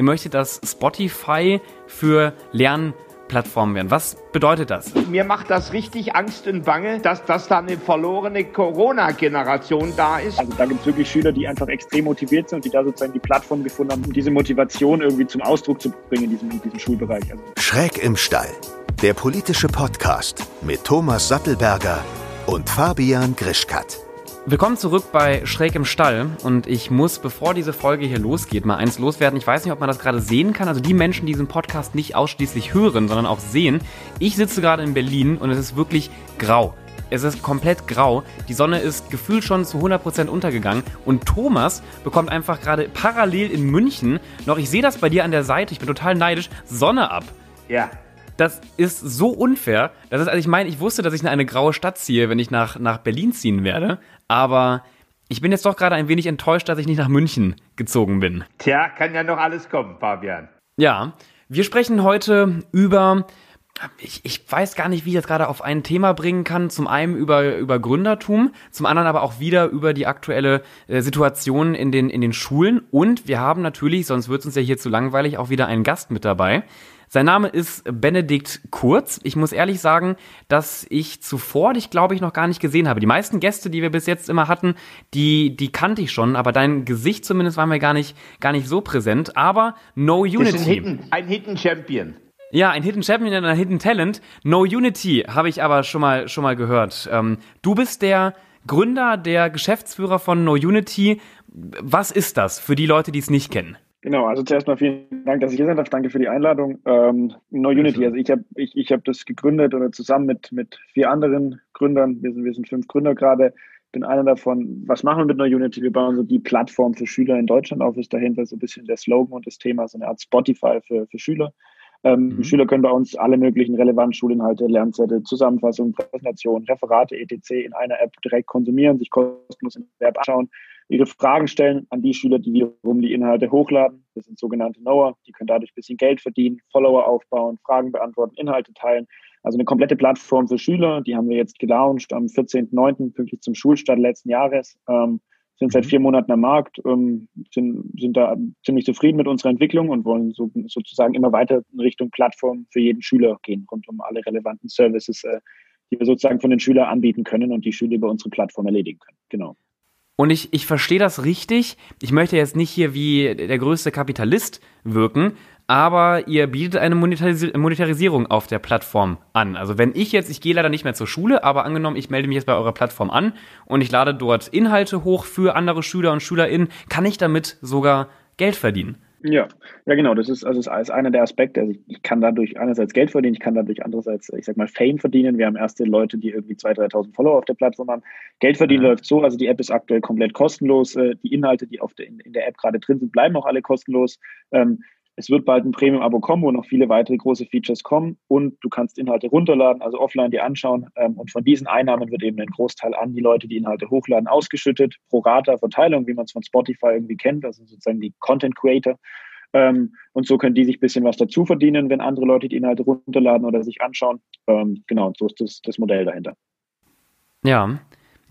ihr möchtet das Spotify für Lern Plattformen werden. Was bedeutet das? Mir macht das richtig Angst und Bange, dass, dass da eine verlorene Corona-Generation da ist. Also da gibt es wirklich Schüler, die einfach extrem motiviert sind und die da sozusagen die Plattform gefunden haben, um diese Motivation irgendwie zum Ausdruck zu bringen in diesem, in diesem Schulbereich. Also Schräg im Stall, der politische Podcast mit Thomas Sattelberger und Fabian Grischkat. Willkommen zurück bei Schräg im Stall und ich muss, bevor diese Folge hier losgeht, mal eins loswerden. Ich weiß nicht, ob man das gerade sehen kann. Also die Menschen, die diesen Podcast nicht ausschließlich hören, sondern auch sehen. Ich sitze gerade in Berlin und es ist wirklich grau. Es ist komplett grau. Die Sonne ist gefühlt schon zu 100% untergegangen. Und Thomas bekommt einfach gerade parallel in München noch, ich sehe das bei dir an der Seite, ich bin total neidisch, Sonne ab. Ja. Das ist so unfair. Das ist, also ich meine, ich wusste, dass ich in eine graue Stadt ziehe, wenn ich nach, nach Berlin ziehen werde. Aber ich bin jetzt doch gerade ein wenig enttäuscht, dass ich nicht nach München gezogen bin. Tja, kann ja noch alles kommen, Fabian. Ja, wir sprechen heute über ich, ich weiß gar nicht, wie ich das gerade auf ein Thema bringen kann. Zum einen über, über Gründertum, zum anderen aber auch wieder über die aktuelle äh, Situation in den, in den Schulen. Und wir haben natürlich, sonst wird es uns ja hier zu langweilig, auch wieder einen Gast mit dabei. Sein Name ist Benedikt Kurz. Ich muss ehrlich sagen, dass ich zuvor dich, glaube ich, noch gar nicht gesehen habe. Die meisten Gäste, die wir bis jetzt immer hatten, die, die kannte ich schon, aber dein Gesicht zumindest war mir gar nicht, gar nicht so präsent. Aber No Unity. Ein Hidden, ein Hidden Champion. Ja, ein Hidden Champion und ein Hidden Talent. No Unity habe ich aber schon mal, schon mal gehört. Ähm, du bist der Gründer, der Geschäftsführer von No Unity. Was ist das für die Leute, die es nicht kennen? Genau, also zuerst mal vielen Dank, dass ich hier sein darf. Danke für die Einladung. Ähm, no Unity, also ich habe ich, ich hab das gegründet oder zusammen mit, mit vier anderen Gründern. Wir sind, wir sind fünf Gründer gerade. Bin einer davon. Was machen wir mit No Unity? Wir bauen so die Plattform für Schüler in Deutschland auf. Ist dahinter so ein bisschen der Slogan und das Thema, so eine Art Spotify für, für Schüler. Ähm, mhm. Schüler können bei uns alle möglichen relevanten Schulinhalte, Lernzettel, Zusammenfassungen, Präsentationen, Referate, etc. in einer App direkt konsumieren, sich kostenlos in der App anschauen ihre Fragen stellen an die Schüler, die wiederum die Inhalte hochladen. Das sind sogenannte Knower. Die können dadurch ein bisschen Geld verdienen, Follower aufbauen, Fragen beantworten, Inhalte teilen. Also eine komplette Plattform für Schüler. Die haben wir jetzt gelauncht am 14.09., pünktlich zum Schulstart letzten Jahres. Ähm, sind seit mhm. vier Monaten am Markt, ähm, sind, sind da ziemlich zufrieden mit unserer Entwicklung und wollen so, sozusagen immer weiter in Richtung Plattform für jeden Schüler gehen, rund um alle relevanten Services, äh, die wir sozusagen von den Schülern anbieten können und die Schüler über unsere Plattform erledigen können. Genau. Und ich, ich verstehe das richtig. Ich möchte jetzt nicht hier wie der größte Kapitalist wirken, aber ihr bietet eine Monetaris Monetarisierung auf der Plattform an. Also wenn ich jetzt, ich gehe leider nicht mehr zur Schule, aber angenommen, ich melde mich jetzt bei eurer Plattform an und ich lade dort Inhalte hoch für andere Schüler und SchülerInnen, kann ich damit sogar Geld verdienen. Ja, ja genau. Das ist also ist einer der Aspekte. Also ich, ich, kann dadurch einerseits Geld verdienen, ich kann dadurch andererseits, ich sag mal, Fame verdienen. Wir haben erste Leute, die irgendwie 2.000, 3.000 Follower auf der Plattform haben. Geld verdienen ja. läuft so, also die App ist aktuell komplett kostenlos. Äh, die Inhalte, die auf der, in, in der App gerade drin sind, bleiben auch alle kostenlos. Ähm, es wird bald ein Premium-Abo kommen, wo noch viele weitere große Features kommen und du kannst Inhalte runterladen, also offline dir anschauen. Ähm, und von diesen Einnahmen wird eben ein Großteil an die Leute, die Inhalte hochladen, ausgeschüttet. Pro Rata Verteilung, wie man es von Spotify irgendwie kennt, also sozusagen die Content Creator. Ähm, und so können die sich ein bisschen was dazu verdienen, wenn andere Leute die Inhalte runterladen oder sich anschauen. Ähm, genau, so ist das, das Modell dahinter. Ja.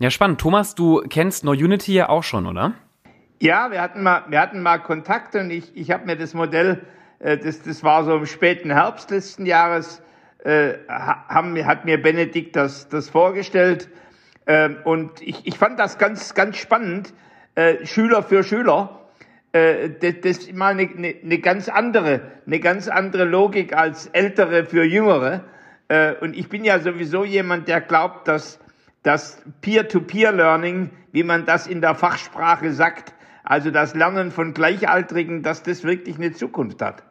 Ja, spannend. Thomas, du kennst No Unity ja auch schon, oder? Ja, wir hatten mal, wir hatten mal Kontakt und ich, ich habe mir das Modell, äh, das, das war so im späten Herbst letzten Jahres, äh, haben, hat mir Benedikt das, das vorgestellt. Äh, und ich, ich fand das ganz, ganz spannend, äh, Schüler für Schüler äh, das, das ist mal eine, eine, eine ganz andere, eine ganz andere Logik als Ältere für Jüngere. Äh, und ich bin ja sowieso jemand, der glaubt, dass das Peer-to-Peer-Learning, wie man das in der Fachsprache sagt, also das Lernen von Gleichaltrigen, dass das wirklich eine Zukunft hat.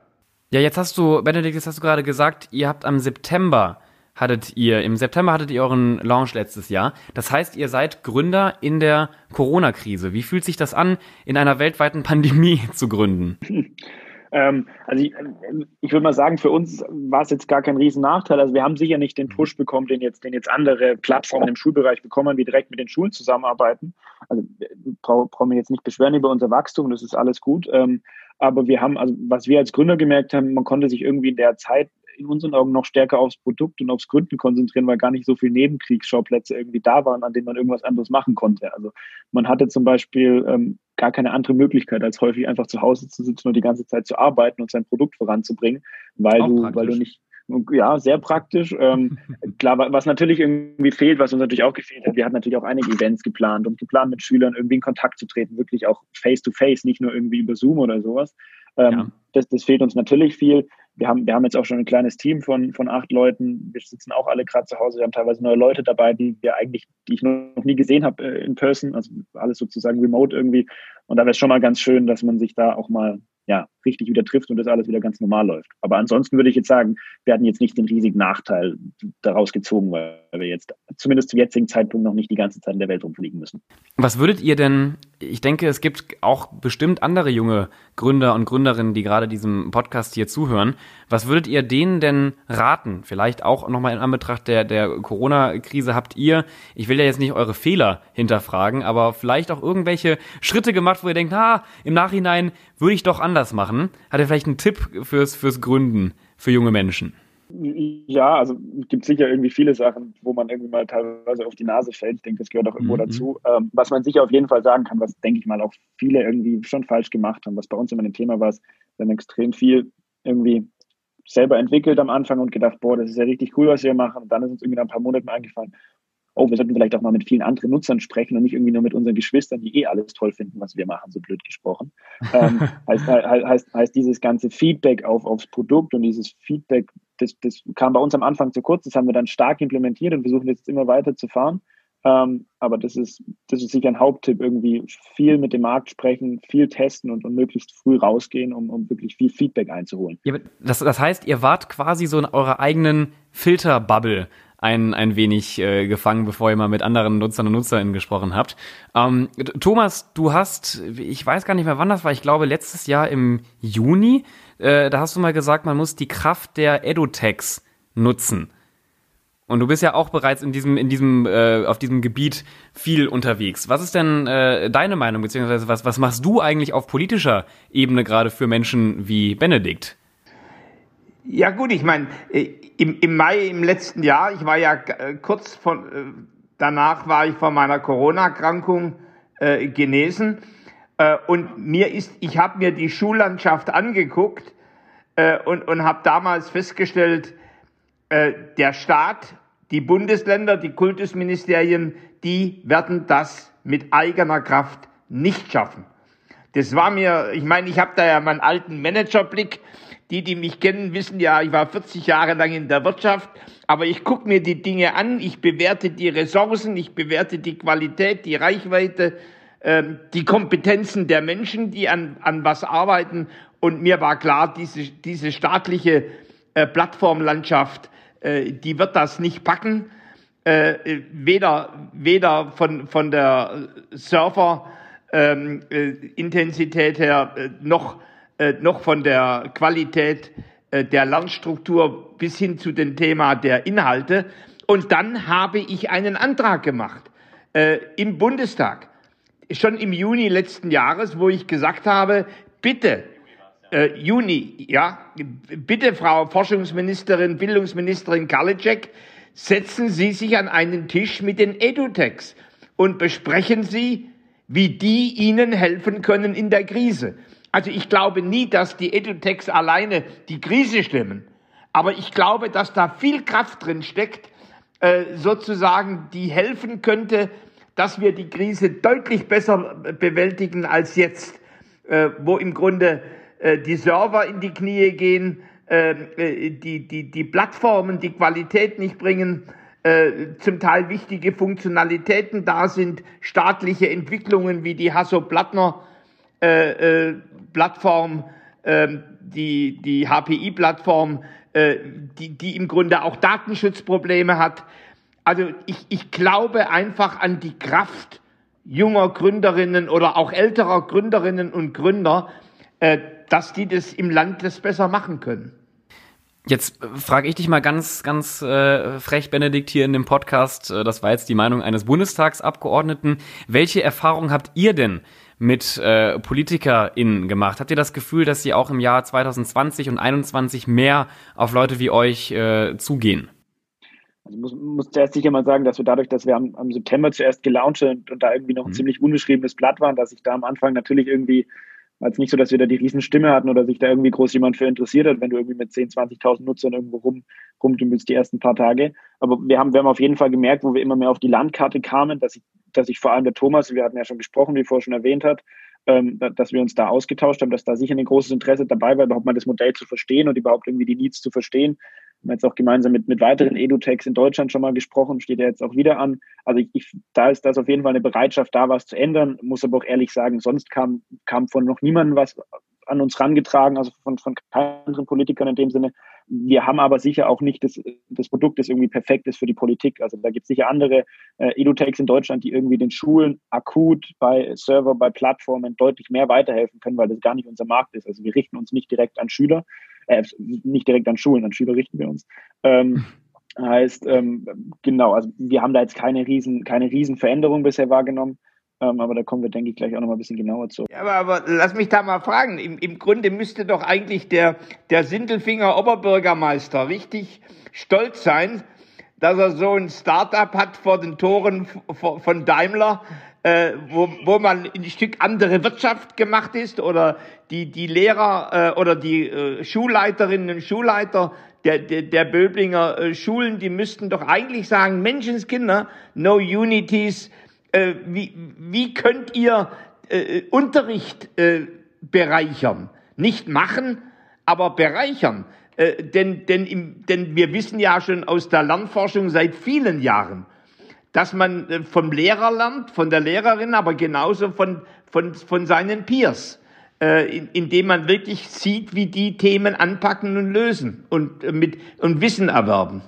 Ja, jetzt hast du, Benedikt, jetzt hast du gerade gesagt, ihr habt am September hattet ihr, im September hattet ihr euren Launch letztes Jahr. Das heißt, ihr seid Gründer in der Corona-Krise. Wie fühlt sich das an, in einer weltweiten Pandemie zu gründen? Ähm, also ich, ich würde mal sagen, für uns war es jetzt gar kein Riesennachteil. Also wir haben sicher nicht den Push bekommen, den jetzt, den jetzt andere Plattformen im Schulbereich bekommen, wie direkt mit den Schulen zusammenarbeiten. Also brauchen brauch wir jetzt nicht beschweren über unser Wachstum, das ist alles gut. Ähm, aber wir haben, also was wir als Gründer gemerkt haben, man konnte sich irgendwie in der Zeit in unseren Augen noch stärker aufs Produkt und aufs Gründen konzentrieren, weil gar nicht so viele Nebenkriegsschauplätze irgendwie da waren, an denen man irgendwas anderes machen konnte. Also man hatte zum Beispiel ähm, gar keine andere Möglichkeit, als häufig einfach zu Hause zu sitzen und die ganze Zeit zu arbeiten und sein Produkt voranzubringen, weil du, weil du nicht, ja, sehr praktisch. Ähm, klar, was natürlich irgendwie fehlt, was uns natürlich auch gefehlt hat, wir hatten natürlich auch einige Events geplant und geplant mit Schülern irgendwie in Kontakt zu treten, wirklich auch face to face, nicht nur irgendwie über Zoom oder sowas. Ähm, ja. das, das fehlt uns natürlich viel. Wir haben, wir haben jetzt auch schon ein kleines Team von, von acht Leuten. Wir sitzen auch alle gerade zu Hause. Wir haben teilweise neue Leute dabei, die wir eigentlich, die ich noch nie gesehen habe äh, in person, also alles sozusagen remote irgendwie. Und da wäre es schon mal ganz schön, dass man sich da auch mal ja, richtig wieder trifft und das alles wieder ganz normal läuft. Aber ansonsten würde ich jetzt sagen, wir hatten jetzt nicht den riesigen Nachteil daraus gezogen, weil wir jetzt zumindest zum jetzigen Zeitpunkt noch nicht die ganze Zeit in der Welt rumfliegen müssen. Was würdet ihr denn, ich denke, es gibt auch bestimmt andere junge Gründer und Gründerinnen, die gerade diesem Podcast hier zuhören. Was würdet ihr denen denn raten? Vielleicht auch nochmal in Anbetracht der, der Corona-Krise habt ihr, ich will ja jetzt nicht eure Fehler hinterfragen, aber vielleicht auch irgendwelche Schritte gemacht, wo ihr denkt, ah, im Nachhinein würde ich doch anders machen. Hat er vielleicht einen Tipp fürs, fürs Gründen für junge Menschen? Ja, also es gibt sicher irgendwie viele Sachen, wo man irgendwie mal teilweise auf die Nase fällt. Ich denke, das gehört auch irgendwo mhm. dazu. Ähm, was man sicher auf jeden Fall sagen kann, was denke ich mal auch viele irgendwie schon falsch gemacht haben, was bei uns immer ein Thema war, wir haben extrem viel irgendwie selber entwickelt am Anfang und gedacht, boah, das ist ja richtig cool, was wir machen. Und dann ist uns irgendwie nach ein paar Monaten eingefallen, oh, wir sollten vielleicht auch mal mit vielen anderen Nutzern sprechen und nicht irgendwie nur mit unseren Geschwistern, die eh alles toll finden, was wir machen, so blöd gesprochen. ähm, heißt, heißt, heißt dieses ganze Feedback auf, aufs Produkt und dieses Feedback, das, das kam bei uns am Anfang zu kurz, das haben wir dann stark implementiert und versuchen jetzt immer weiter zu fahren. Ähm, aber das ist, das ist sicher ein Haupttipp, irgendwie viel mit dem Markt sprechen, viel testen und, und möglichst früh rausgehen, um, um wirklich viel Feedback einzuholen. Ja, das, das heißt, ihr wart quasi so in eurer eigenen Filterbubble ein, ein wenig äh, gefangen, bevor ihr mal mit anderen Nutzern und Nutzerinnen gesprochen habt. Ähm, Thomas, du hast, ich weiß gar nicht mehr wann das war, ich glaube letztes Jahr im Juni, äh, da hast du mal gesagt, man muss die Kraft der Edutechs nutzen. Und du bist ja auch bereits in diesem, in diesem, äh, auf diesem Gebiet viel unterwegs. Was ist denn äh, deine Meinung, beziehungsweise was, was machst du eigentlich auf politischer Ebene gerade für Menschen wie Benedikt? Ja gut, ich meine, äh, im, im Mai im letzten Jahr, ich war ja äh, kurz von, äh, danach war ich von meiner Corona-Erkrankung äh, genesen äh, und mir ist, ich habe mir die Schullandschaft angeguckt äh, und, und habe damals festgestellt, äh, der Staat, die Bundesländer, die Kultusministerien, die werden das mit eigener Kraft nicht schaffen. Das war mir, ich meine, ich habe da ja meinen alten Managerblick die, die mich kennen, wissen ja, ich war 40 Jahre lang in der Wirtschaft, aber ich gucke mir die Dinge an, ich bewerte die Ressourcen, ich bewerte die Qualität, die Reichweite, äh, die Kompetenzen der Menschen, die an, an was arbeiten. Und mir war klar, diese, diese staatliche äh, Plattformlandschaft, äh, die wird das nicht packen. Äh, weder, weder von, von der Server-Intensität ähm, äh, her äh, noch äh, noch von der Qualität äh, der Lernstruktur bis hin zu dem Thema der Inhalte. Und dann habe ich einen Antrag gemacht äh, im Bundestag, schon im Juni letzten Jahres, wo ich gesagt habe, bitte, äh, Juni, ja, bitte Frau Forschungsministerin, Bildungsministerin Karliczek, setzen Sie sich an einen Tisch mit den Edutechs und besprechen Sie, wie die Ihnen helfen können in der Krise. Also ich glaube nie, dass die Edutechs alleine die Krise stemmen. Aber ich glaube, dass da viel Kraft drin steckt, äh, sozusagen, die helfen könnte, dass wir die Krise deutlich besser bewältigen als jetzt, äh, wo im Grunde äh, die Server in die Knie gehen, die, die, die Plattformen die Qualität nicht bringen, zum Teil wichtige Funktionalitäten da sind, staatliche Entwicklungen wie die Hasso-Plattner äh, äh, Plattform, äh, die, die HPI-Plattform, äh, die, die im Grunde auch Datenschutzprobleme hat. Also ich, ich glaube einfach an die Kraft junger Gründerinnen oder auch älterer Gründerinnen und Gründer, äh, dass die das im Land das besser machen können. Jetzt frage ich dich mal ganz, ganz äh, frech, Benedikt, hier in dem Podcast. Äh, das war jetzt die Meinung eines Bundestagsabgeordneten. Welche Erfahrung habt ihr denn mit äh, PolitikerInnen gemacht? Habt ihr das Gefühl, dass sie auch im Jahr 2020 und 2021 mehr auf Leute wie euch äh, zugehen? Also muss, muss zuerst sicher mal sagen, dass wir dadurch, dass wir am, am September zuerst gelauncht und, und da irgendwie noch ein mhm. ziemlich unbeschriebenes Blatt waren, dass ich da am Anfang natürlich irgendwie war es nicht so, dass wir da die Riesenstimme hatten oder sich da irgendwie groß jemand für interessiert hat, wenn du irgendwie mit 10, 20.000 Nutzern irgendwo rum, rumdümpelst die ersten paar Tage. Aber wir haben, wir haben auf jeden Fall gemerkt, wo wir immer mehr auf die Landkarte kamen, dass ich, dass ich vor allem der Thomas, wir hatten ja schon gesprochen, wie vorher schon erwähnt hat, ähm, dass wir uns da ausgetauscht haben, dass da sicher ein großes Interesse dabei war, überhaupt mal das Modell zu verstehen und überhaupt irgendwie die Needs zu verstehen. Wir haben jetzt auch gemeinsam mit, mit weiteren EduTechs in Deutschland schon mal gesprochen, steht ja jetzt auch wieder an. Also ich, ich, da ist das auf jeden Fall eine Bereitschaft da, was zu ändern. Muss aber auch ehrlich sagen, sonst kam, kam von noch niemandem was an uns rangetragen, also von, von keinen anderen Politikern in dem Sinne. Wir haben aber sicher auch nicht das, das Produkt, das irgendwie perfekt ist für die Politik. Also da gibt es sicher andere äh, EduTechs in Deutschland, die irgendwie den Schulen akut bei Server, bei Plattformen deutlich mehr weiterhelfen können, weil das gar nicht unser Markt ist. Also wir richten uns nicht direkt an Schüler, äh, nicht direkt an Schulen, an Schüler richten wir uns. Ähm, heißt, ähm, genau, also wir haben da jetzt keine riesen, keine riesen Veränderung bisher wahrgenommen. Ähm, aber da kommen wir, denke ich, gleich auch noch mal ein bisschen genauer zu. Ja, aber, aber lass mich da mal fragen. Im, Im Grunde müsste doch eigentlich der, der Sindelfinger Oberbürgermeister richtig stolz sein, dass er so ein Startup hat vor den Toren von Daimler, äh, wo, wo man ein Stück andere Wirtschaft gemacht ist oder die, die Lehrer äh, oder die äh, Schulleiterinnen und Schulleiter der, der, der Böblinger äh, Schulen, die müssten doch eigentlich sagen, Menschenskinder, no unities, äh, wie, wie könnt ihr äh, Unterricht äh, bereichern? Nicht machen, aber bereichern. Äh, denn, denn, im, denn wir wissen ja schon aus der Lernforschung seit vielen Jahren, dass man äh, vom Lehrer lernt, von der Lehrerin, aber genauso von, von, von seinen Peers, äh, in, indem man wirklich sieht, wie die Themen anpacken und lösen und, äh, mit, und Wissen erwerben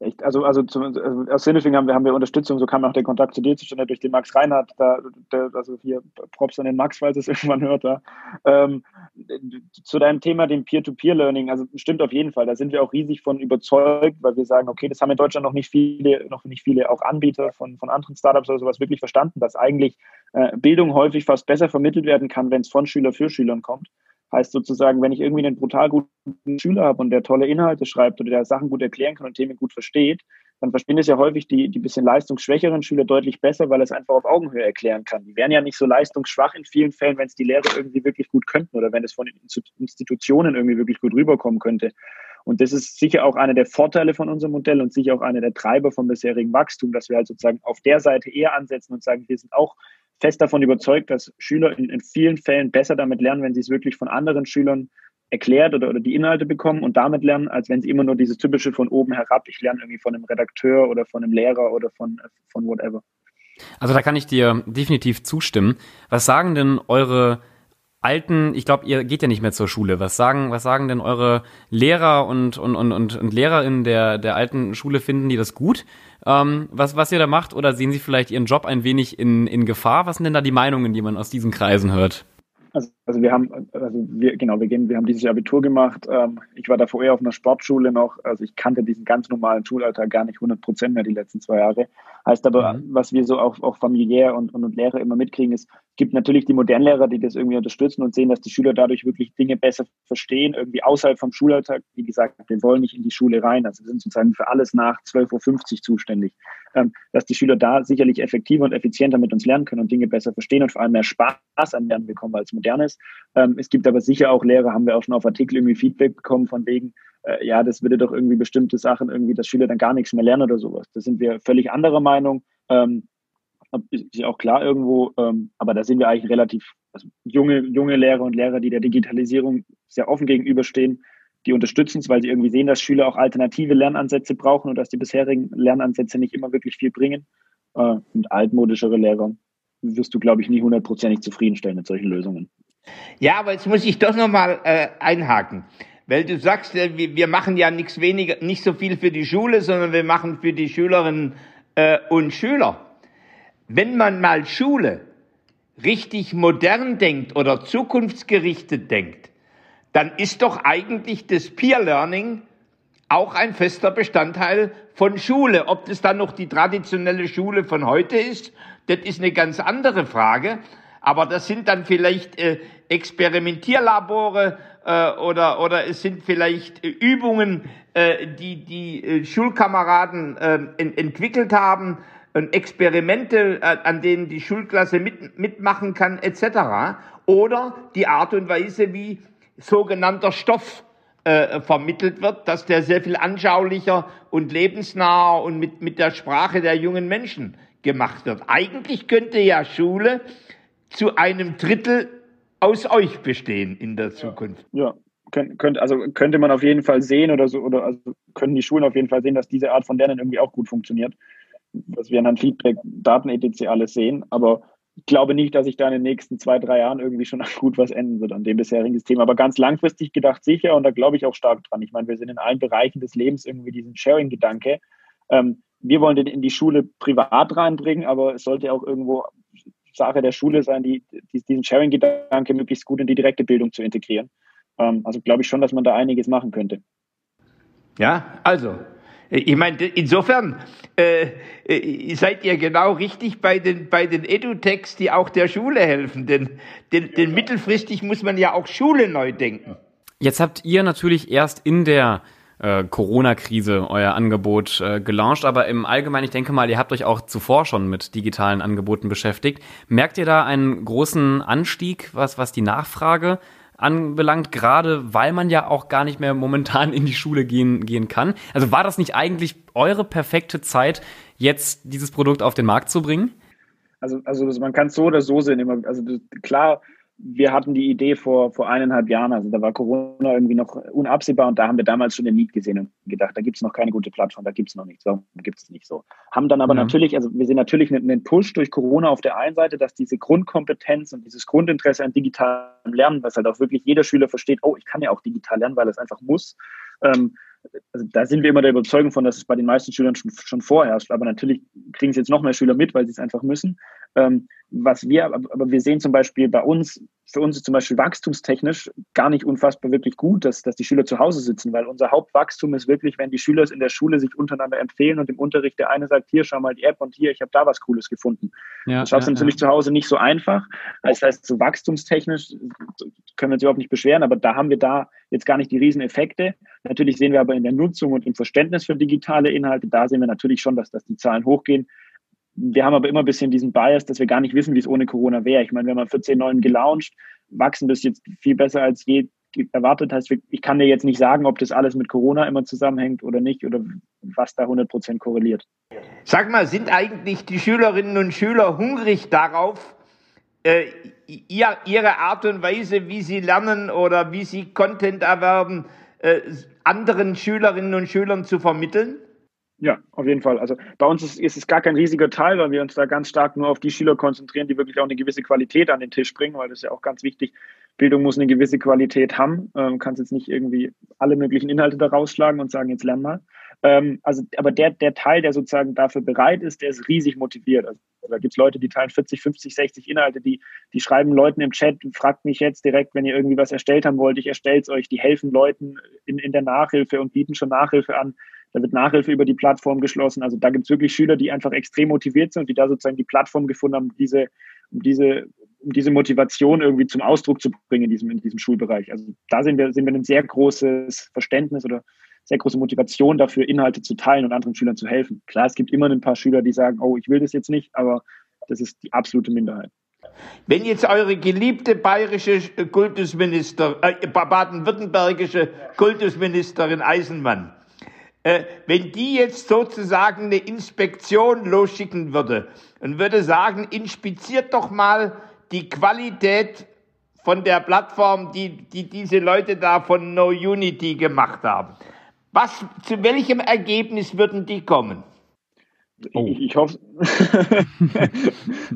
echt, also, also, zum, also aus Sinnefing haben wir, haben wir Unterstützung, so kam auch der Kontakt zu dir zustande durch den Max Reinhardt, da, der, also hier Props an den Max, falls es irgendwann hört da. Ähm, zu deinem Thema, dem Peer-to-Peer-Learning, also stimmt auf jeden Fall, da sind wir auch riesig von überzeugt, weil wir sagen, okay, das haben in Deutschland noch nicht viele, noch nicht viele auch Anbieter von, von anderen Startups oder sowas wirklich verstanden, dass eigentlich äh, Bildung häufig fast besser vermittelt werden kann, wenn es von Schüler für Schülern kommt. Heißt sozusagen, wenn ich irgendwie einen brutal guten Schüler habe und der tolle Inhalte schreibt oder der Sachen gut erklären kann und Themen gut versteht, dann verstehen es ja häufig die, die bisschen leistungsschwächeren Schüler deutlich besser, weil es einfach auf Augenhöhe erklären kann. Die wären ja nicht so leistungsschwach in vielen Fällen, wenn es die Lehrer irgendwie wirklich gut könnten oder wenn es von Institutionen irgendwie wirklich gut rüberkommen könnte. Und das ist sicher auch einer der Vorteile von unserem Modell und sicher auch einer der Treiber vom bisherigen Wachstum, dass wir halt sozusagen auf der Seite eher ansetzen und sagen, wir sind auch fest davon überzeugt, dass Schüler in, in vielen Fällen besser damit lernen, wenn sie es wirklich von anderen Schülern erklärt oder, oder die Inhalte bekommen und damit lernen, als wenn sie immer nur dieses typische von oben herab, ich lerne irgendwie von einem Redakteur oder von einem Lehrer oder von, von whatever. Also da kann ich dir definitiv zustimmen. Was sagen denn eure alten, ich glaube, ihr geht ja nicht mehr zur Schule. Was sagen, was sagen denn eure Lehrer und, und, und, und, Lehrerinnen der, der alten Schule? Finden die das gut, ähm, was, was ihr da macht? Oder sehen sie vielleicht ihren Job ein wenig in, in Gefahr? Was sind denn da die Meinungen, die man aus diesen Kreisen hört? Also, also wir haben, also wir, genau, wir gehen, wir haben dieses Jahr Abitur gemacht. Ähm, ich war davor eher auf einer Sportschule noch. Also ich kannte diesen ganz normalen Schulalltag gar nicht 100 Prozent mehr die letzten zwei Jahre. Heißt aber, mhm. was wir so auch, auch familiär und, und, und Lehrer immer mitkriegen, ist, es gibt natürlich die Modernlehrer, die das irgendwie unterstützen und sehen, dass die Schüler dadurch wirklich Dinge besser verstehen, irgendwie außerhalb vom Schulalltag. Wie gesagt, wir wollen nicht in die Schule rein. Also wir sind sozusagen für alles nach 12.50 Uhr zuständig. Ähm, dass die Schüler da sicherlich effektiver und effizienter mit uns lernen können und Dinge besser verstehen und vor allem mehr Spaß am Lernen bekommen als modernes. Ähm, es gibt aber sicher auch Lehrer, haben wir auch schon auf Artikel irgendwie Feedback bekommen von wegen, äh, ja, das würde doch irgendwie bestimmte Sachen irgendwie, dass Schüler dann gar nichts mehr lernen oder sowas. Da sind wir völlig anderer Meinung. Ähm, ist ja auch klar irgendwo, ähm, aber da sind wir eigentlich relativ also junge, junge Lehrer und Lehrer, die der Digitalisierung sehr offen gegenüberstehen, die unterstützen es, weil sie irgendwie sehen, dass Schüler auch alternative Lernansätze brauchen und dass die bisherigen Lernansätze nicht immer wirklich viel bringen. Äh, und altmodischere Lehrer wirst du, glaube ich, nie hundertprozentig zufriedenstellen mit solchen Lösungen. Ja, aber jetzt muss ich doch nochmal äh, einhaken. Weil du sagst, äh, wir, machen ja nichts weniger, nicht so viel für die Schule, sondern wir machen für die Schülerinnen äh, und Schüler. Wenn man mal Schule richtig modern denkt oder zukunftsgerichtet denkt, dann ist doch eigentlich das Peer Learning auch ein fester Bestandteil von Schule. Ob das dann noch die traditionelle Schule von heute ist, das ist eine ganz andere Frage. Aber das sind dann vielleicht äh, Experimentierlabore äh, oder, oder es sind vielleicht äh, Übungen, äh, die die äh, Schulkameraden äh, en entwickelt haben, und Experimente, äh, an denen die Schulklasse mit, mitmachen kann, etc. Oder die Art und Weise, wie sogenannter Stoff äh, vermittelt wird, dass der sehr viel anschaulicher und lebensnaher und mit, mit der Sprache der jungen Menschen gemacht wird. Eigentlich könnte ja Schule zu einem Drittel aus euch bestehen in der Zukunft. Ja, könnte, also könnte man auf jeden Fall sehen oder so, oder also können die Schulen auf jeden Fall sehen, dass diese Art von Lernen irgendwie auch gut funktioniert. Dass wir anhand Feedback, Daten etc. alles sehen. Aber ich glaube nicht, dass sich da in den nächsten zwei, drei Jahren irgendwie schon gut was ändern wird an dem bisherigen System. Aber ganz langfristig gedacht sicher und da glaube ich auch stark dran. Ich meine, wir sind in allen Bereichen des Lebens irgendwie diesen Sharing-Gedanke. Ähm, wir wollen den in die Schule privat reinbringen, aber es sollte auch irgendwo Sache der Schule sein, die, die diesen Sharing-Gedanke möglichst gut in die direkte Bildung zu integrieren. Ähm, also glaube ich schon, dass man da einiges machen könnte. Ja, also ich meine, insofern äh, äh, seid ihr genau richtig bei den, bei den Edutechs, die auch der Schule helfen. Denn, denn, denn mittelfristig muss man ja auch Schule neu denken. Jetzt habt ihr natürlich erst in der äh, Corona-Krise euer Angebot äh, gelauncht, aber im Allgemeinen, ich denke mal, ihr habt euch auch zuvor schon mit digitalen Angeboten beschäftigt. Merkt ihr da einen großen Anstieg, was, was die Nachfrage anbelangt, gerade weil man ja auch gar nicht mehr momentan in die Schule gehen, gehen kann. Also war das nicht eigentlich eure perfekte Zeit, jetzt dieses Produkt auf den Markt zu bringen? Also, also man kann es so oder so sehen. Also klar, wir hatten die Idee vor, vor eineinhalb Jahren, also da war Corona irgendwie noch unabsehbar und da haben wir damals schon den Need gesehen und gedacht, da gibt es noch keine gute Plattform, da gibt es noch nichts, warum gibt es nicht so? Haben dann aber ja. natürlich, also wir sehen natürlich einen Push durch Corona auf der einen Seite, dass diese Grundkompetenz und dieses Grundinteresse an digitalem Lernen, was halt auch wirklich jeder Schüler versteht, oh, ich kann ja auch digital lernen, weil es einfach muss, ähm, also da sind wir immer der Überzeugung von, dass es bei den meisten Schülern schon, schon vorherrscht. Aber natürlich kriegen es jetzt noch mehr Schüler mit, weil sie es einfach müssen. Ähm, was wir, aber wir sehen zum Beispiel bei uns, für uns ist zum Beispiel wachstumstechnisch gar nicht unfassbar wirklich gut, dass, dass die Schüler zu Hause sitzen, weil unser Hauptwachstum ist wirklich, wenn die Schüler es in der Schule sich untereinander empfehlen und im Unterricht der eine sagt, hier, schau mal die App und hier, ich habe da was Cooles gefunden. Ja, das schaffst ja, natürlich ja. zu Hause nicht so einfach. Das heißt, so wachstumstechnisch können wir uns überhaupt nicht beschweren, aber da haben wir da jetzt gar nicht die Rieseneffekte. Natürlich sehen wir aber in der Nutzung und im Verständnis für digitale Inhalte, da sehen wir natürlich schon, dass, dass die Zahlen hochgehen wir haben aber immer ein bisschen diesen Bias, dass wir gar nicht wissen, wie es ohne Corona wäre. Ich meine, wir haben 14.9 gelauncht, wachsen bis jetzt viel besser als je erwartet. Heißt, ich kann dir jetzt nicht sagen, ob das alles mit Corona immer zusammenhängt oder nicht oder was da 100 Prozent korreliert. Sag mal, sind eigentlich die Schülerinnen und Schüler hungrig darauf, äh, ihr, ihre Art und Weise, wie sie lernen oder wie sie Content erwerben, äh, anderen Schülerinnen und Schülern zu vermitteln? Ja, auf jeden Fall. Also bei uns ist, ist, es gar kein riesiger Teil, weil wir uns da ganz stark nur auf die Schüler konzentrieren, die wirklich auch eine gewisse Qualität an den Tisch bringen, weil das ist ja auch ganz wichtig. Bildung muss eine gewisse Qualität haben. Ähm, kannst jetzt nicht irgendwie alle möglichen Inhalte da rausschlagen und sagen, jetzt lern mal. Ähm, also, aber der, der Teil, der sozusagen dafür bereit ist, der ist riesig motiviert. Also, da gibt es Leute, die teilen 40, 50, 60 Inhalte, die, die schreiben Leuten im Chat, fragt mich jetzt direkt, wenn ihr irgendwie was erstellt haben wollt, ich erstelle es euch, die helfen Leuten in, in der Nachhilfe und bieten schon Nachhilfe an. Da wird Nachhilfe über die Plattform geschlossen. Also da gibt es wirklich Schüler, die einfach extrem motiviert sind und die da sozusagen die Plattform gefunden haben, diese, um diese, um diese Motivation irgendwie zum Ausdruck zu bringen in diesem, in diesem Schulbereich. Also da sehen wir, sehen wir ein sehr großes Verständnis oder sehr große Motivation dafür, Inhalte zu teilen und anderen Schülern zu helfen. Klar, es gibt immer ein paar Schüler, die sagen, oh, ich will das jetzt nicht, aber das ist die absolute Minderheit. Wenn jetzt eure geliebte bayerische Kultusminister, äh, baden-württembergische Kultusministerin Eisenmann äh, wenn die jetzt sozusagen eine Inspektion losschicken würde und würde sagen, inspiziert doch mal die Qualität von der Plattform, die, die diese Leute da von No Unity gemacht haben. Was, zu welchem Ergebnis würden die kommen? Oh. Ich, ich, hoffe,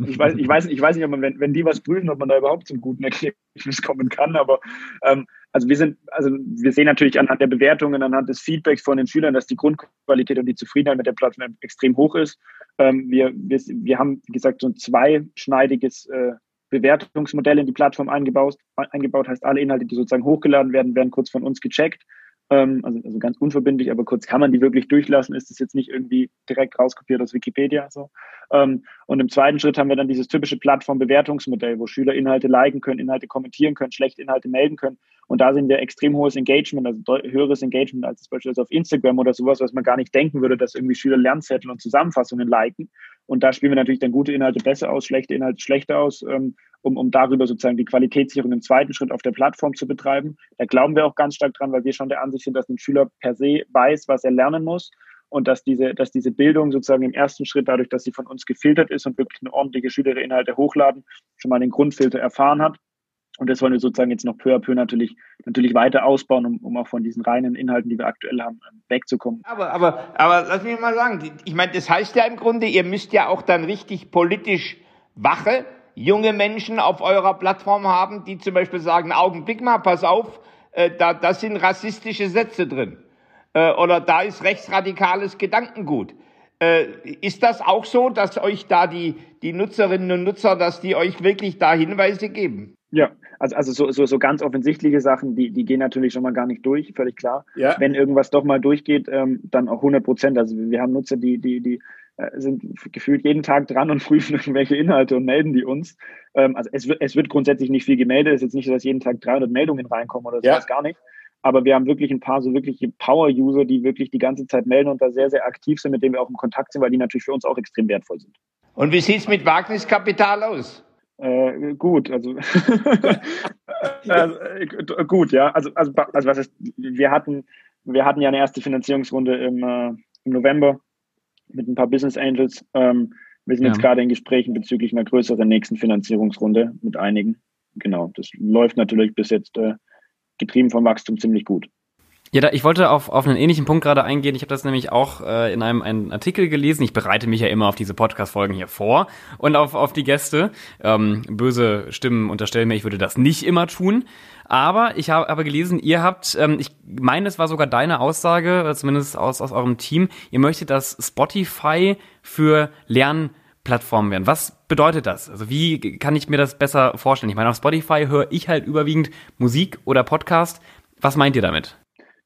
ich, weiß, ich, weiß, ich weiß nicht, ob man, wenn, wenn die was prüfen, ob man da überhaupt zum guten Ergebnis kommen kann, aber ähm, also wir sind, also wir sehen natürlich anhand der Bewertungen, anhand des Feedbacks von den Schülern, dass die Grundqualität und die Zufriedenheit mit der Plattform extrem hoch ist. Ähm, wir, wir, wir haben, wie gesagt, so ein zweischneidiges äh, Bewertungsmodell in die Plattform eingebaut. Eingebaut heißt, alle Inhalte, die sozusagen hochgeladen werden, werden kurz von uns gecheckt ähm, also, also ganz unverbindlich, aber kurz, kann man die wirklich durchlassen? Ist das jetzt nicht irgendwie direkt rauskopiert aus Wikipedia? So? Ähm, und im zweiten Schritt haben wir dann dieses typische Plattformbewertungsmodell, wo Schüler Inhalte liken können, Inhalte kommentieren können, schlechte Inhalte melden können. Und da sehen wir extrem hohes Engagement, also höheres Engagement als beispielsweise auf Instagram oder sowas, was man gar nicht denken würde, dass irgendwie Schüler Lernzettel und Zusammenfassungen liken. Und da spielen wir natürlich dann gute Inhalte besser aus, schlechte Inhalte schlechter aus. Ähm, um, um darüber sozusagen die Qualitätssicherung im zweiten Schritt auf der Plattform zu betreiben. Da glauben wir auch ganz stark dran, weil wir schon der Ansicht sind, dass ein Schüler per se weiß, was er lernen muss und dass diese, dass diese Bildung sozusagen im ersten Schritt, dadurch, dass sie von uns gefiltert ist und wirklich eine ordentliche Schüler Inhalte hochladen, schon mal den Grundfilter erfahren hat. Und das wollen wir sozusagen jetzt noch peu à peu natürlich, natürlich weiter ausbauen, um, um auch von diesen reinen Inhalten, die wir aktuell haben, wegzukommen. Aber, aber, aber lass mich mal sagen, ich meine, das heißt ja im Grunde, ihr müsst ja auch dann richtig politisch wache junge Menschen auf eurer Plattform haben, die zum Beispiel sagen, Augenblick mal, pass auf, äh, da, da sind rassistische Sätze drin. Äh, oder da ist rechtsradikales Gedankengut. Äh, ist das auch so, dass euch da die, die Nutzerinnen und Nutzer, dass die euch wirklich da Hinweise geben? Ja, also, also so, so, so ganz offensichtliche Sachen, die, die gehen natürlich schon mal gar nicht durch, völlig klar. Ja. Wenn irgendwas doch mal durchgeht, ähm, dann auch 100 Prozent. Also wir haben Nutzer, die, die, die äh, sind gefühlt jeden Tag dran und prüfen irgendwelche Inhalte und melden die uns. Ähm, also es wird, es wird grundsätzlich nicht viel gemeldet. Es ist jetzt nicht so, dass jeden Tag 300 Meldungen reinkommen oder sowas, ja. gar nicht. Aber wir haben wirklich ein paar so wirkliche Power-User, die wirklich die ganze Zeit melden und da sehr, sehr aktiv sind, mit denen wir auch im Kontakt sind, weil die natürlich für uns auch extrem wertvoll sind. Und wie sieht's mit Wagniskapital aus? Äh, gut, also, also äh, gut, ja. Also, also, also was ist, wir hatten, wir hatten ja eine erste Finanzierungsrunde im, äh, im November mit ein paar Business Angels. Ähm, wir sind ja. jetzt gerade in Gesprächen bezüglich einer größeren nächsten Finanzierungsrunde mit einigen. Genau, das läuft natürlich bis jetzt äh, getrieben vom Wachstum ziemlich gut. Ja, da, ich wollte auf, auf einen ähnlichen Punkt gerade eingehen. Ich habe das nämlich auch äh, in einem, einem Artikel gelesen. Ich bereite mich ja immer auf diese Podcast-Folgen hier vor und auf, auf die Gäste. Ähm, böse Stimmen unterstellen mir, ich würde das nicht immer tun. Aber ich habe aber gelesen, ihr habt, ähm, ich meine, es war sogar deine Aussage, zumindest aus, aus eurem Team, ihr möchtet das Spotify für Lernplattformen werden. Was bedeutet das? Also wie kann ich mir das besser vorstellen? Ich meine, auf Spotify höre ich halt überwiegend Musik oder Podcast. Was meint ihr damit?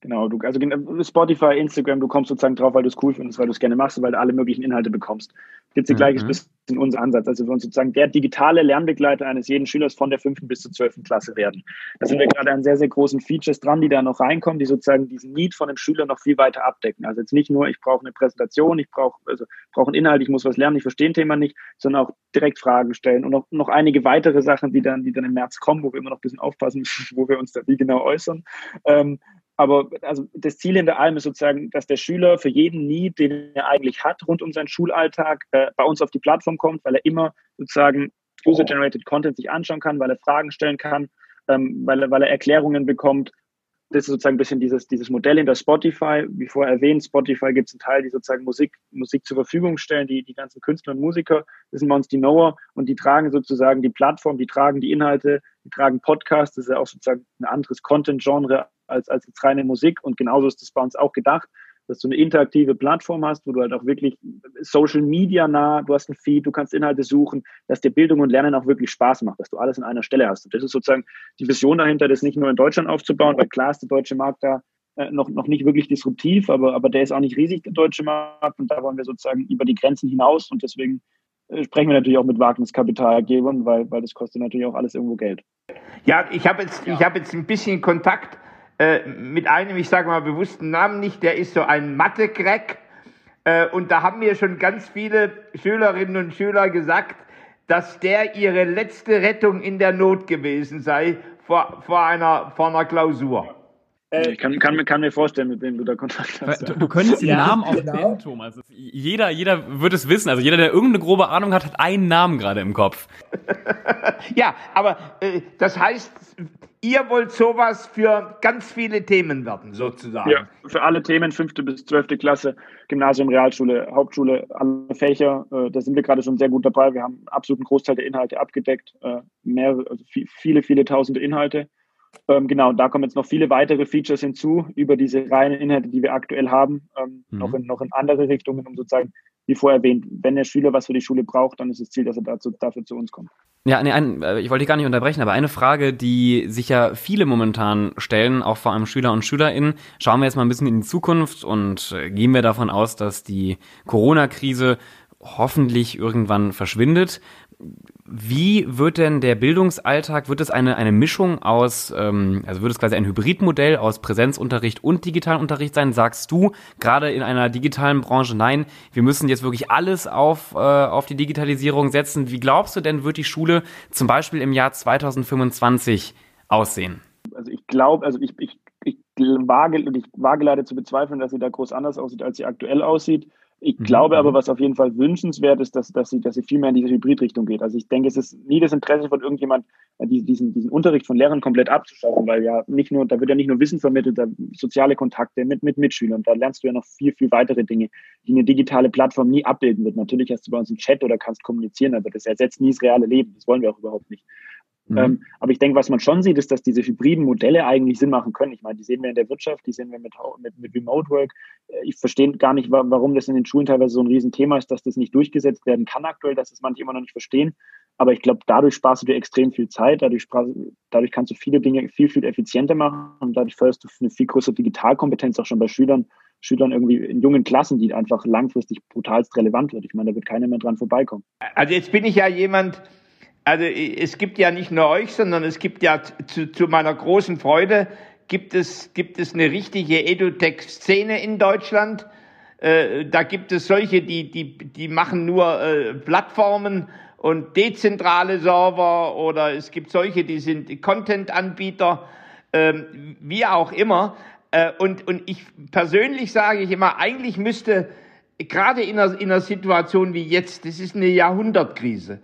Genau, du, also Spotify, Instagram, du kommst sozusagen drauf, weil du es cool findest, weil du es gerne machst und weil du alle möglichen Inhalte bekommst. Jetzt mhm. gleiches bisschen unser Ansatz. Also wir uns sozusagen der digitale Lernbegleiter eines jeden Schülers von der fünften bis zur zwölften Klasse werden. Da sind wir gerade an sehr, sehr großen Features dran, die da noch reinkommen, die sozusagen diesen Need von dem Schüler noch viel weiter abdecken. Also jetzt nicht nur, ich brauche eine Präsentation, ich brauche also brauche einen Inhalt, ich muss was lernen, ich verstehe ein Thema nicht, sondern auch direkt Fragen stellen und auch noch einige weitere Sachen, die dann, die dann im März kommen, wo wir immer noch ein bisschen aufpassen, wo wir uns da wie genau äußern. Ähm, aber also das Ziel hinter allem ist sozusagen, dass der Schüler für jeden Need, den er eigentlich hat, rund um seinen Schulalltag, äh, bei uns auf die Plattform kommt, weil er immer sozusagen User-Generated Content sich anschauen kann, weil er Fragen stellen kann, ähm, weil, er, weil er Erklärungen bekommt. Das ist sozusagen ein bisschen dieses, dieses Modell hinter Spotify. Wie vorher erwähnt, Spotify gibt es einen Teil, die sozusagen Musik, Musik zur Verfügung stellen, die, die ganzen Künstler und Musiker, das sind bei uns die Knower und die tragen sozusagen die Plattform, die tragen die Inhalte, die tragen Podcasts, das ist ja auch sozusagen ein anderes Content-Genre als, als jetzt reine Musik. Und genauso ist das bei uns auch gedacht, dass du eine interaktive Plattform hast, wo du halt auch wirklich Social Media nah, du hast ein Feed, du kannst Inhalte suchen, dass dir Bildung und Lernen auch wirklich Spaß macht, dass du alles an einer Stelle hast. Und das ist sozusagen die Vision dahinter, das nicht nur in Deutschland aufzubauen, weil klar ist der deutsche Markt da äh, noch, noch nicht wirklich disruptiv, aber, aber der ist auch nicht riesig, der deutsche Markt. Und da wollen wir sozusagen über die Grenzen hinaus. Und deswegen äh, sprechen wir natürlich auch mit Wagniskapitalgebern, weil, weil das kostet natürlich auch alles irgendwo Geld. Ja, ich habe jetzt, ja. ich hab jetzt ein bisschen Kontakt äh, mit einem, ich sage mal bewussten Namen nicht, der ist so ein Mathe-Crack. Äh, und da haben mir schon ganz viele Schülerinnen und Schüler gesagt, dass der ihre letzte Rettung in der Not gewesen sei vor, vor, einer, vor einer Klausur. Äh, ich kann, kann, kann, mir vorstellen, mit wem du da Kontakt hast. Du, du könntest den ja, Namen auch genau. nennen, Thomas. Jeder, jeder wird es wissen. Also jeder, der irgendeine grobe Ahnung hat, hat einen Namen gerade im Kopf. ja, aber äh, das heißt, ihr wollt sowas für ganz viele Themen werden, sozusagen. Ja, für alle Themen, fünfte bis zwölfte Klasse, Gymnasium, Realschule, Hauptschule, alle Fächer. Äh, da sind wir gerade schon sehr gut dabei. Wir haben absolut einen Großteil der Inhalte abgedeckt, äh, mehr, also viele, viele tausende Inhalte. Ähm, genau, da kommen jetzt noch viele weitere Features hinzu über diese reinen Inhalte, die wir aktuell haben, ähm, mhm. noch, in, noch in andere Richtungen, um sozusagen, wie vorher erwähnt, wenn der Schüler was für die Schule braucht, dann ist das Ziel, dass er dazu, dafür zu uns kommt. Ja, nee, ein, äh, ich wollte dich gar nicht unterbrechen, aber eine Frage, die sich ja viele momentan stellen, auch vor allem Schüler und Schülerinnen, schauen wir jetzt mal ein bisschen in die Zukunft und äh, gehen wir davon aus, dass die Corona-Krise hoffentlich irgendwann verschwindet. Wie wird denn der Bildungsalltag, wird es eine, eine Mischung aus, ähm, also wird es quasi ein Hybridmodell aus Präsenzunterricht und digitalen Unterricht sein? Sagst du gerade in einer digitalen Branche, nein, wir müssen jetzt wirklich alles auf, äh, auf die Digitalisierung setzen. Wie glaubst du denn, wird die Schule zum Beispiel im Jahr 2025 aussehen? Also ich glaube, also ich, ich, ich wage, ich wage leider zu bezweifeln, dass sie da groß anders aussieht, als sie aktuell aussieht. Ich mhm. glaube aber, mhm. was auf jeden Fall wünschenswert ist, dass, dass, sie, dass sie viel mehr in diese Hybridrichtung geht. Also ich denke, es ist nie das Interesse von irgendjemand, äh, diesen, diesen Unterricht von Lehrern komplett abzuschaffen, weil ja nicht nur, da wird ja nicht nur Wissen vermittelt, da soziale Kontakte mit, mit Mitschülern, da lernst du ja noch viel, viel weitere Dinge, die eine digitale Plattform nie abbilden wird. Natürlich hast du bei uns einen Chat oder kannst kommunizieren, aber das ersetzt nie das reale Leben. Das wollen wir auch überhaupt nicht. Mhm. Ähm, aber ich denke, was man schon sieht, ist, dass diese hybriden Modelle eigentlich Sinn machen können. Ich meine, die sehen wir in der Wirtschaft, die sehen wir mit, mit, mit Remote Work. Äh, ich verstehe gar nicht, warum das in den Schulen teilweise so ein Riesenthema ist, dass das nicht durchgesetzt werden kann aktuell, dass das manche immer noch nicht verstehen. Aber ich glaube, dadurch sparst du dir extrem viel Zeit, dadurch, dadurch kannst du viele Dinge viel, viel effizienter machen und dadurch förderst du eine viel größere Digitalkompetenz auch schon bei Schülern, Schülern irgendwie in jungen Klassen, die einfach langfristig brutalst relevant wird. Ich meine, da wird keiner mehr dran vorbeikommen. Also jetzt bin ich ja jemand, also es gibt ja nicht nur euch, sondern es gibt ja zu, zu meiner großen Freude, gibt es, gibt es eine richtige Edutech-Szene in Deutschland. Äh, da gibt es solche, die, die, die machen nur äh, Plattformen und dezentrale Server oder es gibt solche, die sind Content-Anbieter, ähm, wie auch immer. Äh, und, und ich persönlich sage ich immer, eigentlich müsste gerade in einer, in einer Situation wie jetzt, das ist eine Jahrhundertkrise,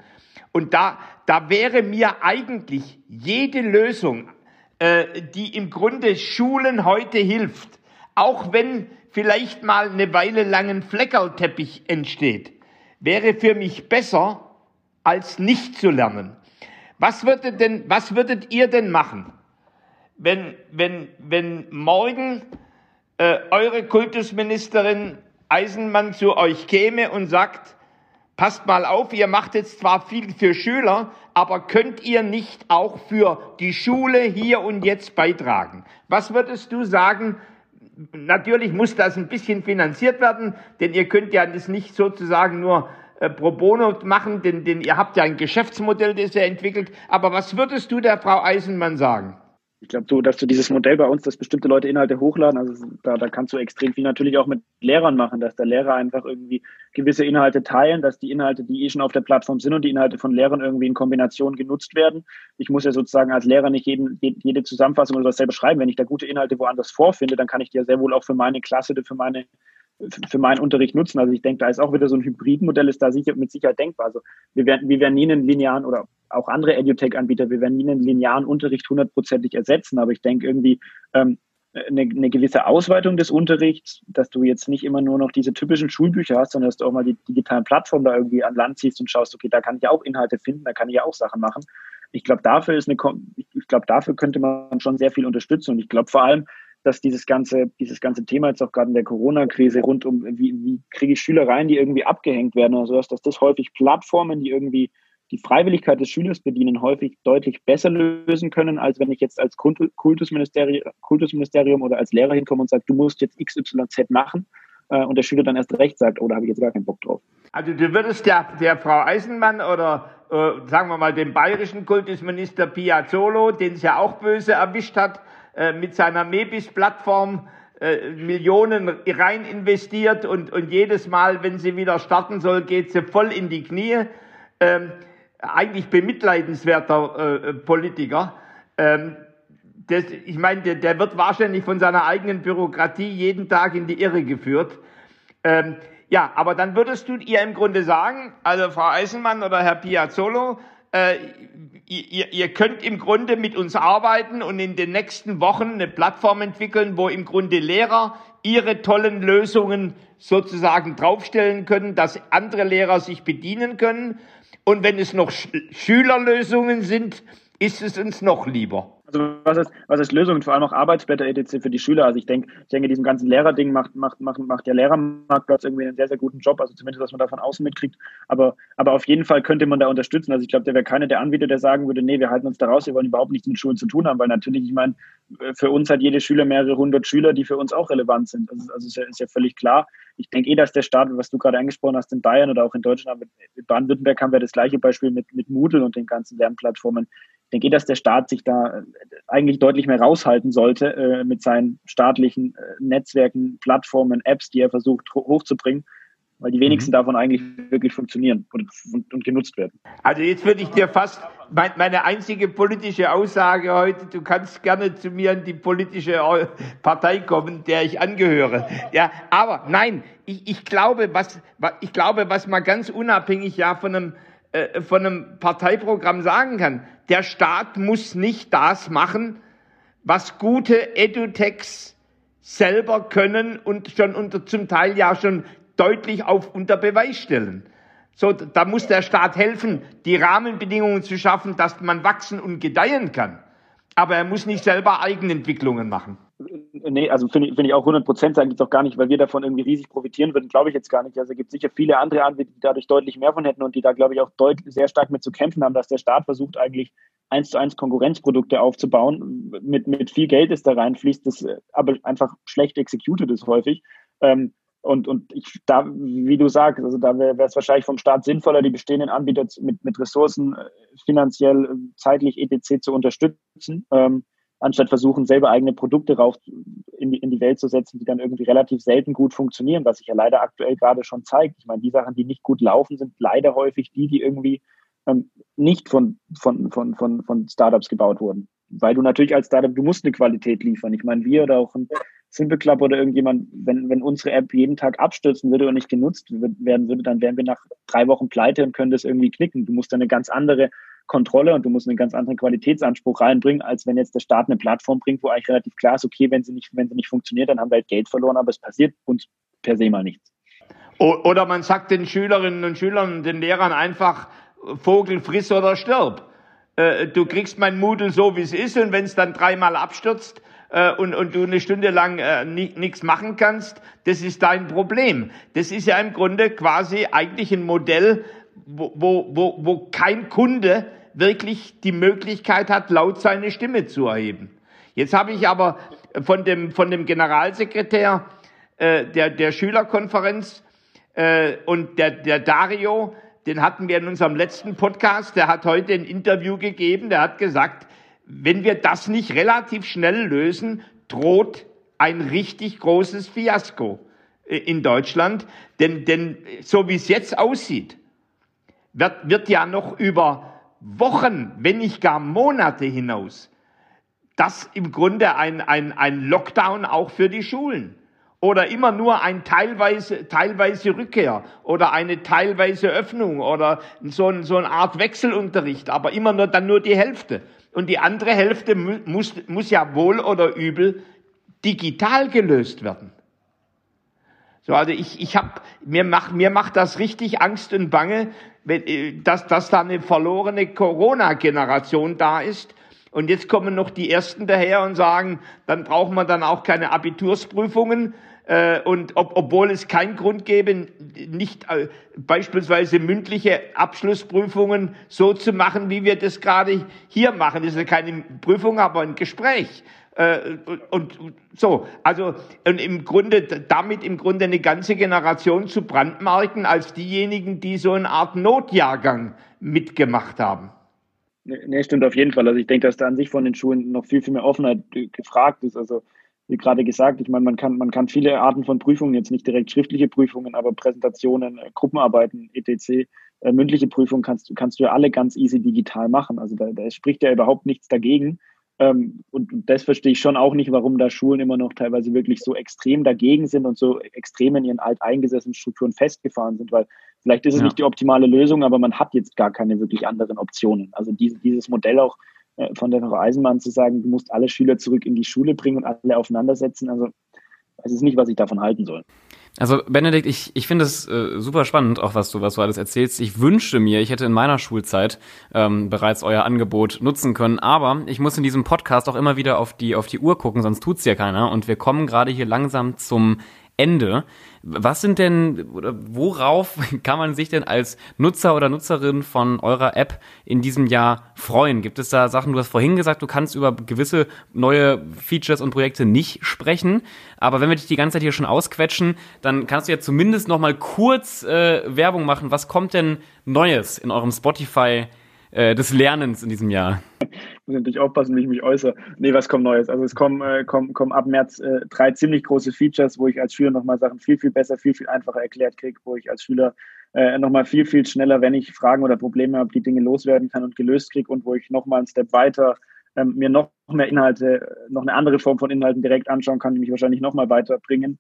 und da, da wäre mir eigentlich jede Lösung, äh, die im Grunde Schulen heute hilft, auch wenn vielleicht mal eine Weile lang ein Fleckerlteppich entsteht, wäre für mich besser, als nicht zu lernen. Was würdet denn, was würdet ihr denn machen, wenn, wenn, wenn morgen äh, eure Kultusministerin Eisenmann zu euch käme und sagt, Passt mal auf, ihr macht jetzt zwar viel für Schüler, aber könnt ihr nicht auch für die Schule hier und jetzt beitragen? Was würdest du sagen? Natürlich muss das ein bisschen finanziert werden, denn ihr könnt ja das nicht sozusagen nur äh, pro bono machen, denn, denn ihr habt ja ein Geschäftsmodell, das ihr entwickelt. Aber was würdest du der Frau Eisenmann sagen? Ich glaube, du, dass du dieses Modell bei uns, dass bestimmte Leute Inhalte hochladen, also da, da kannst du extrem viel natürlich auch mit Lehrern machen, dass der Lehrer einfach irgendwie gewisse Inhalte teilen, dass die Inhalte, die eh schon auf der Plattform sind und die Inhalte von Lehrern irgendwie in Kombination genutzt werden. Ich muss ja sozusagen als Lehrer nicht jeden, jede Zusammenfassung oder was selber schreiben. Wenn ich da gute Inhalte woanders vorfinde, dann kann ich die ja sehr wohl auch für meine Klasse, für meine für meinen Unterricht nutzen. Also ich denke, da ist auch wieder so ein Hybridmodell, ist da sicher, mit Sicherheit denkbar. Also wir werden, wir werden nie einen linearen oder auch andere EduTech-Anbieter, wir werden nie einen linearen Unterricht hundertprozentig ersetzen, aber ich denke irgendwie ähm, eine, eine gewisse Ausweitung des Unterrichts, dass du jetzt nicht immer nur noch diese typischen Schulbücher hast, sondern dass du auch mal die digitalen Plattformen da irgendwie an Land ziehst und schaust, okay, da kann ich ja auch Inhalte finden, da kann ich ja auch Sachen machen. Ich glaube, dafür ist eine, ich glaube, dafür könnte man schon sehr viel unterstützen und ich glaube vor allem, dass dieses ganze, dieses ganze Thema jetzt auch gerade in der Corona-Krise rund um, wie, wie kriege ich Schüler rein, die irgendwie abgehängt werden oder sowas, dass das häufig Plattformen, die irgendwie die Freiwilligkeit des Schülers bedienen, häufig deutlich besser lösen können, als wenn ich jetzt als Kultusministerium, Kultusministerium oder als Lehrer hinkomme und sage, du musst jetzt XYZ machen äh, und der Schüler dann erst recht sagt, oh, da habe ich jetzt gar keinen Bock drauf. Also du würdest der, der Frau Eisenmann oder äh, sagen wir mal dem bayerischen Kultusminister Piazzolo, den es ja auch böse erwischt hat, äh, mit seiner Mebis-Plattform äh, Millionen rein investiert und, und jedes Mal, wenn sie wieder starten soll, geht sie voll in die Knie. Ähm, eigentlich bemitleidenswerter äh, Politiker. Ähm, das, ich meine, der, der, wird wahrscheinlich von seiner eigenen Bürokratie jeden Tag in die Irre geführt. Ähm, ja, aber dann würdest du ihr im Grunde sagen, also Frau Eisenmann oder Herr Piazzolo, äh, ihr, ihr könnt im Grunde mit uns arbeiten und in den nächsten Wochen eine Plattform entwickeln, wo im Grunde Lehrer ihre tollen Lösungen sozusagen draufstellen können, dass andere Lehrer sich bedienen können. Und wenn es noch Sch Schülerlösungen sind, ist es uns noch lieber. Also was ist, was ist Lösungen, vor allem auch Arbeitsblätter etc. für die Schüler? Also ich denke, ich denke, diesem ganzen Lehrerding macht, macht, macht, macht der Lehrermarktplatz irgendwie einen sehr, sehr guten Job, also zumindest, was man da von außen mitkriegt. Aber, aber auf jeden Fall könnte man da unterstützen. Also ich glaube, der wäre keiner der Anbieter, der sagen würde, nee, wir halten uns da raus, wir wollen überhaupt nichts mit Schulen zu tun haben, weil natürlich, ich meine, für uns hat jede Schüler mehrere hundert Schüler, die für uns auch relevant sind. Also, also ist, ja, ist ja völlig klar. Ich denke eh, dass der Staat, was du gerade angesprochen hast, in Bayern oder auch in Deutschland, mit Baden-Württemberg haben wir das gleiche Beispiel mit, mit Moodle und den ganzen Lernplattformen denke, dass der Staat sich da äh, eigentlich deutlich mehr raushalten sollte äh, mit seinen staatlichen äh, Netzwerken, Plattformen, Apps, die er versucht hochzubringen, weil die wenigsten mhm. davon eigentlich wirklich funktionieren und, und, und, genutzt werden. Also jetzt würde ich dir fast mein, meine einzige politische Aussage heute, du kannst gerne zu mir in die politische äh, Partei kommen, der ich angehöre. Ja, aber nein, ich, ich glaube, was, ich glaube, was man ganz unabhängig ja von einem äh, von einem Parteiprogramm sagen kann. Der Staat muss nicht das machen, was gute Edutechs selber können und schon unter, zum Teil ja schon deutlich auf unter Beweis stellen. So, da muss der Staat helfen, die Rahmenbedingungen zu schaffen, dass man wachsen und gedeihen kann. Aber er muss nicht selber Eigenentwicklungen machen. Nee, also finde ich, find ich auch 100 Prozent sagen, gibt es auch gar nicht, weil wir davon irgendwie riesig profitieren würden, glaube ich jetzt gar nicht. Also es gibt sicher viele andere Anbieter, die dadurch deutlich mehr von hätten und die da, glaube ich, auch deutlich, sehr stark mit zu kämpfen haben, dass der Staat versucht, eigentlich eins zu eins Konkurrenzprodukte aufzubauen. Mit, mit viel Geld, das da reinfließt, das aber einfach schlecht executed ist häufig. Ähm, und, und ich, da, wie du sagst, also da wäre es wahrscheinlich vom Staat sinnvoller, die bestehenden Anbieter mit, mit Ressourcen äh, finanziell, zeitlich etc. zu unterstützen. Ähm, anstatt versuchen, selber eigene Produkte rauf in die, in die Welt zu setzen, die dann irgendwie relativ selten gut funktionieren, was sich ja leider aktuell gerade schon zeigt. Ich meine, die Sachen, die nicht gut laufen, sind leider häufig die, die irgendwie ähm, nicht von, von, von, von, von Startups gebaut wurden. Weil du natürlich als Startup, du musst eine Qualität liefern. Ich meine, wir oder auch ein Simple Club oder irgendjemand, wenn, wenn unsere App jeden Tag abstürzen würde und nicht genutzt werden würde, dann wären wir nach drei Wochen pleite und können das irgendwie knicken. Du musst dann eine ganz andere Kontrolle und du musst einen ganz anderen Qualitätsanspruch reinbringen, als wenn jetzt der Staat eine Plattform bringt, wo eigentlich relativ klar ist, okay, wenn sie nicht, wenn sie nicht funktioniert, dann haben wir halt Geld verloren, aber es passiert uns per se mal nichts. Oder man sagt den Schülerinnen und Schülern, den Lehrern einfach, Vogel friss oder stirb. Äh, du kriegst mein Moodle so, wie es ist, und wenn es dann dreimal abstürzt, äh, und, und du eine Stunde lang äh, nichts machen kannst, das ist dein Problem. Das ist ja im Grunde quasi eigentlich ein Modell, wo, wo, wo, kein Kunde wirklich die Möglichkeit hat, laut seine Stimme zu erheben. Jetzt habe ich aber von dem, von dem Generalsekretär äh, der, der Schülerkonferenz äh, und der, der Dario, den hatten wir in unserem letzten Podcast, der hat heute ein Interview gegeben, der hat gesagt, wenn wir das nicht relativ schnell lösen, droht ein richtig großes Fiasko äh, in Deutschland. Denn, denn so wie es jetzt aussieht, wird, wird ja noch über Wochen, wenn nicht gar Monate hinaus, das im Grunde ein, ein, ein Lockdown auch für die Schulen. Oder immer nur ein teilweise, teilweise Rückkehr oder eine teilweise Öffnung oder so, ein, so eine Art Wechselunterricht, aber immer nur dann nur die Hälfte. Und die andere Hälfte muss, muss ja wohl oder übel digital gelöst werden. So, also ich, ich hab, mir macht, mir macht das richtig Angst und Bange, dass, dass da eine verlorene Corona-Generation da ist. Und jetzt kommen noch die Ersten daher und sagen, dann braucht man dann auch keine Abitursprüfungen, äh, und ob, obwohl es keinen Grund gäbe, nicht äh, beispielsweise mündliche Abschlussprüfungen so zu machen, wie wir das gerade hier machen. Das ist ja keine Prüfung, aber ein Gespräch. Äh, und, so, also und im Grunde damit im Grunde eine ganze Generation zu brandmarken als diejenigen, die so eine Art Notjahrgang mitgemacht haben. Nee, stimmt auf jeden Fall. Also ich denke, dass da an sich von den Schulen noch viel, viel mehr Offenheit gefragt ist. Also wie gerade gesagt, ich meine, man kann, man kann viele Arten von Prüfungen, jetzt nicht direkt schriftliche Prüfungen, aber Präsentationen, äh, Gruppenarbeiten, etc., äh, mündliche Prüfungen kannst, kannst du ja alle ganz easy digital machen. Also da, da spricht ja überhaupt nichts dagegen. Ähm, und, und das verstehe ich schon auch nicht, warum da Schulen immer noch teilweise wirklich so extrem dagegen sind und so extrem in ihren alteingesessenen Strukturen festgefahren sind, weil vielleicht ist es ja. nicht die optimale Lösung, aber man hat jetzt gar keine wirklich anderen Optionen. Also diese, dieses Modell auch äh, von der Frau Eisenbahn zu sagen, du musst alle Schüler zurück in die Schule bringen und alle aufeinandersetzen. Also weiß es nicht, was ich davon halten soll. Also Benedikt, ich, ich finde es äh, super spannend, auch was du, was du alles erzählst. Ich wünschte mir, ich hätte in meiner Schulzeit ähm, bereits euer Angebot nutzen können, aber ich muss in diesem Podcast auch immer wieder auf die, auf die Uhr gucken, sonst tut's ja keiner. Und wir kommen gerade hier langsam zum Ende. Was sind denn, oder worauf kann man sich denn als Nutzer oder Nutzerin von eurer App in diesem Jahr freuen? Gibt es da Sachen, du hast vorhin gesagt, du kannst über gewisse neue Features und Projekte nicht sprechen, aber wenn wir dich die ganze Zeit hier schon ausquetschen, dann kannst du ja zumindest noch mal kurz äh, Werbung machen. Was kommt denn Neues in eurem Spotify äh, des Lernens in diesem Jahr? Ich muss natürlich aufpassen, wie ich mich äußere. Nee, was kommt Neues? Also es kommen, äh, kommen, kommen ab März äh, drei ziemlich große Features, wo ich als Schüler nochmal Sachen viel, viel besser, viel, viel einfacher erklärt kriege, wo ich als Schüler äh, nochmal viel, viel schneller, wenn ich Fragen oder Probleme habe, die Dinge loswerden kann und gelöst kriege und wo ich nochmal einen Step weiter ähm, mir noch mehr Inhalte, noch eine andere Form von Inhalten direkt anschauen kann, die mich wahrscheinlich nochmal weiterbringen.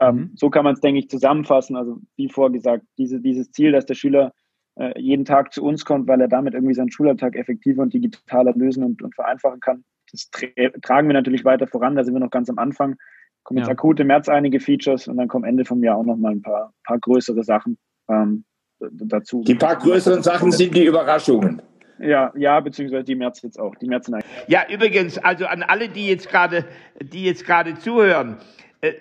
Ähm, mhm. So kann man es, denke ich, zusammenfassen. Also wie vorgesagt, diese, dieses Ziel, dass der Schüler äh, jeden Tag zu uns kommt, weil er damit irgendwie seinen Schulalltag effektiver und digitaler lösen und, und vereinfachen kann. Das tra tragen wir natürlich weiter voran, da sind wir noch ganz am Anfang. Kommen ja. jetzt akut im März einige Features und dann kommen Ende vom Jahr auch noch mal ein paar, paar größere Sachen ähm, dazu. Die paar größeren Sachen sind die Überraschungen. Ja, ja, beziehungsweise die März jetzt auch. Die März Ja, übrigens, also an alle, die jetzt gerade, die jetzt gerade zuhören, äh,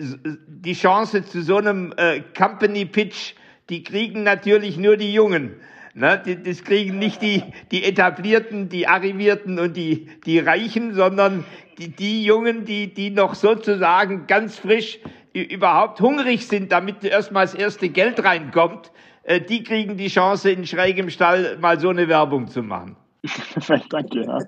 die Chance zu so einem äh, Company Pitch die kriegen natürlich nur die Jungen. Ne, das kriegen nicht die, die Etablierten, die Arrivierten und die, die Reichen, sondern die, die Jungen, die, die noch sozusagen ganz frisch überhaupt hungrig sind, damit erstmal das erste Geld reinkommt, äh, die kriegen die Chance, in schrägem Stall mal so eine Werbung zu machen. Danke, ja.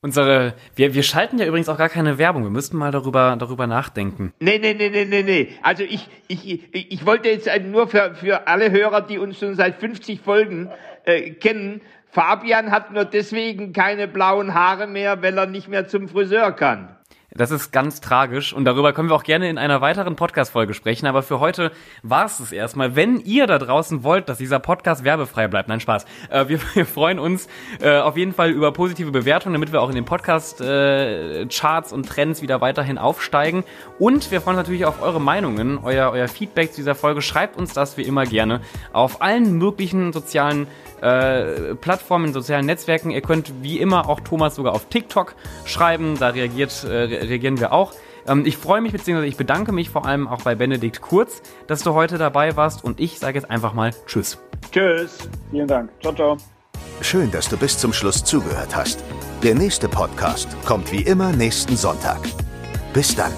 Unsere, wir, wir schalten ja übrigens auch gar keine Werbung. Wir müssten mal darüber, darüber nachdenken. Nee, nee, nee, nee, nee, nee. Also ich, ich, ich wollte jetzt nur für, für alle Hörer, die uns schon seit 50 Folgen äh, kennen, Fabian hat nur deswegen keine blauen Haare mehr, weil er nicht mehr zum Friseur kann. Das ist ganz tragisch und darüber können wir auch gerne in einer weiteren Podcast-Folge sprechen. Aber für heute war es es erstmal. Wenn ihr da draußen wollt, dass dieser Podcast werbefrei bleibt, nein, Spaß. Äh, wir, wir, freuen uns äh, auf jeden Fall über positive Bewertungen, damit wir auch in den Podcast-Charts äh, und Trends wieder weiterhin aufsteigen. Und wir freuen uns natürlich auf eure Meinungen, euer, euer Feedback zu dieser Folge. Schreibt uns das wie immer gerne auf allen möglichen sozialen äh, Plattformen, sozialen Netzwerken. Ihr könnt wie immer auch Thomas sogar auf TikTok schreiben, da reagiert, äh, reagieren wir auch. Ähm, ich freue mich, beziehungsweise ich bedanke mich vor allem auch bei Benedikt Kurz, dass du heute dabei warst und ich sage jetzt einfach mal Tschüss. Tschüss. Vielen Dank. Ciao, ciao. Schön, dass du bis zum Schluss zugehört hast. Der nächste Podcast kommt wie immer nächsten Sonntag. Bis dann.